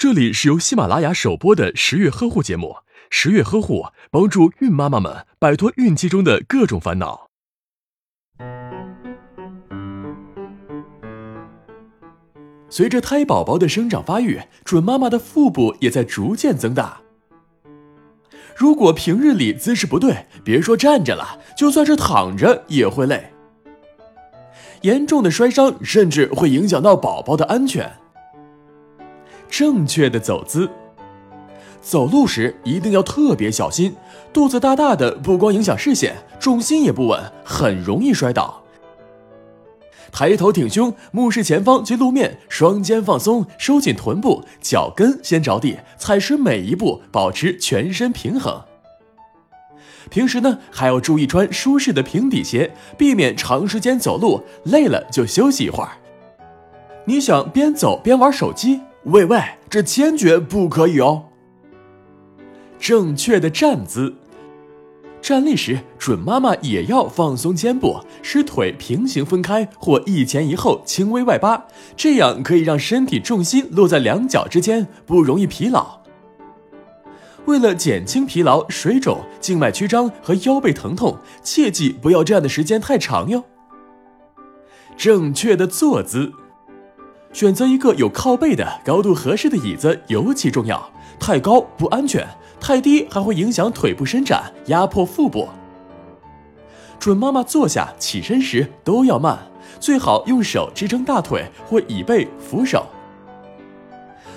这里是由喜马拉雅首播的十月呵护节目。十月呵护帮助孕妈妈们摆脱孕期中的各种烦恼。随着胎宝宝的生长发育，准妈妈的腹部也在逐渐增大。如果平日里姿势不对，别说站着了，就算是躺着也会累。严重的摔伤甚至会影响到宝宝的安全。正确的走姿，走路时一定要特别小心。肚子大大的不光影响视线，重心也不稳，很容易摔倒。抬头挺胸，目视前方及路面，双肩放松，收紧臀部，脚跟先着地，踩实每一步，保持全身平衡。平时呢，还要注意穿舒适的平底鞋，避免长时间走路，累了就休息一会儿。你想边走边玩手机？喂喂，这坚决不可以哦！正确的站姿，站立时准妈妈也要放松肩部，使腿平行分开或一前一后轻微外八，这样可以让身体重心落在两脚之间，不容易疲劳。为了减轻疲劳、水肿、静脉曲张和腰背疼痛，切记不要站的时间太长哟。正确的坐姿。选择一个有靠背的、高度合适的椅子尤其重要。太高不安全，太低还会影响腿部伸展，压迫腹部。准妈妈坐下、起身时都要慢，最好用手支撑大腿或椅背扶手。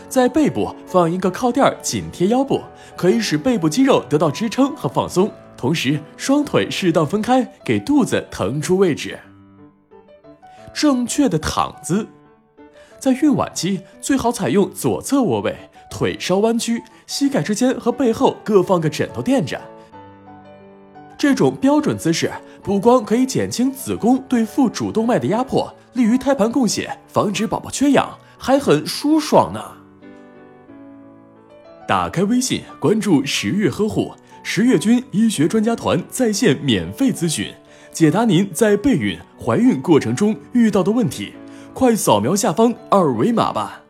在背部放一个靠垫，紧贴腰部，可以使背部肌肉得到支撑和放松，同时双腿适当分开，给肚子腾出位置。正确的躺姿。在孕晚期，最好采用左侧卧位，腿稍弯曲，膝盖之间和背后各放个枕头垫着。这种标准姿势不光可以减轻子宫对腹主动脉的压迫，利于胎盘供血，防止宝宝缺氧，还很舒爽呢。打开微信，关注十月呵护，十月军医学专家团在线免费咨询，解答您在备孕、怀孕过程中遇到的问题。快扫描下方二维码吧。